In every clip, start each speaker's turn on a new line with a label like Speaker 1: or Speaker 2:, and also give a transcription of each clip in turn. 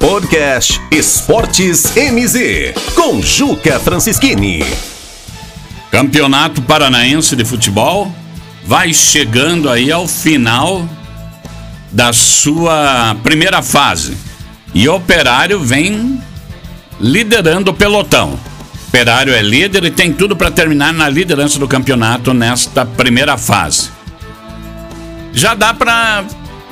Speaker 1: Podcast Esportes MZ, com Juca Francischini.
Speaker 2: Campeonato Paranaense de Futebol vai chegando aí ao final da sua primeira fase. E o Operário vem liderando o pelotão. Operário é líder e tem tudo para terminar na liderança do campeonato nesta primeira fase. Já dá para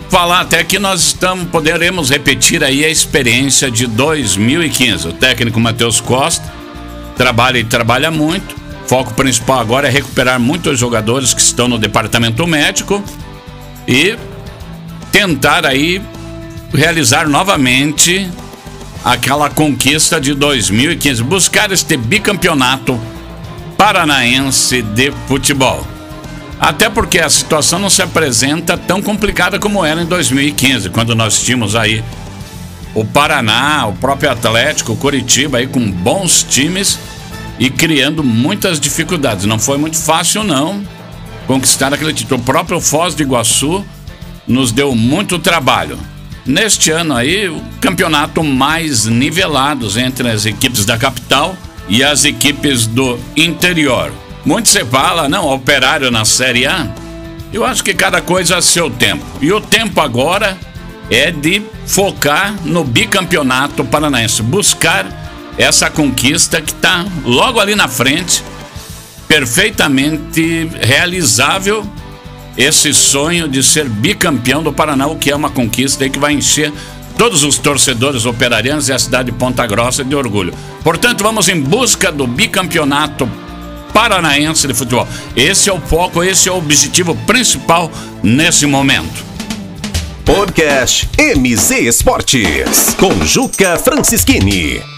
Speaker 2: falar até que nós estamos, poderemos repetir aí a experiência de 2015. O técnico Matheus Costa trabalha e trabalha muito. Foco principal agora é recuperar muitos jogadores que estão no departamento médico e tentar aí realizar novamente aquela conquista de 2015, buscar este bicampeonato paranaense de futebol. Até porque a situação não se apresenta tão complicada como era em 2015, quando nós tínhamos aí o Paraná, o próprio Atlético, o Curitiba aí com bons times e criando muitas dificuldades. Não foi muito fácil não conquistar aquele título. O próprio Foz do Iguaçu nos deu muito trabalho. Neste ano aí, o campeonato mais nivelados entre as equipes da capital e as equipes do interior. Muito se fala, não, operário na Série A. Eu acho que cada coisa a seu tempo. E o tempo agora é de focar no bicampeonato paranaense, buscar essa conquista que está logo ali na frente, perfeitamente realizável esse sonho de ser bicampeão do Paraná, o que é uma conquista aí que vai encher todos os torcedores operarianos e a cidade de Ponta Grossa de orgulho. Portanto, vamos em busca do bicampeonato paranaense de futebol. Esse é o foco, esse é o objetivo principal nesse momento.
Speaker 1: Podcast MZ Esportes, com Juca Francischini.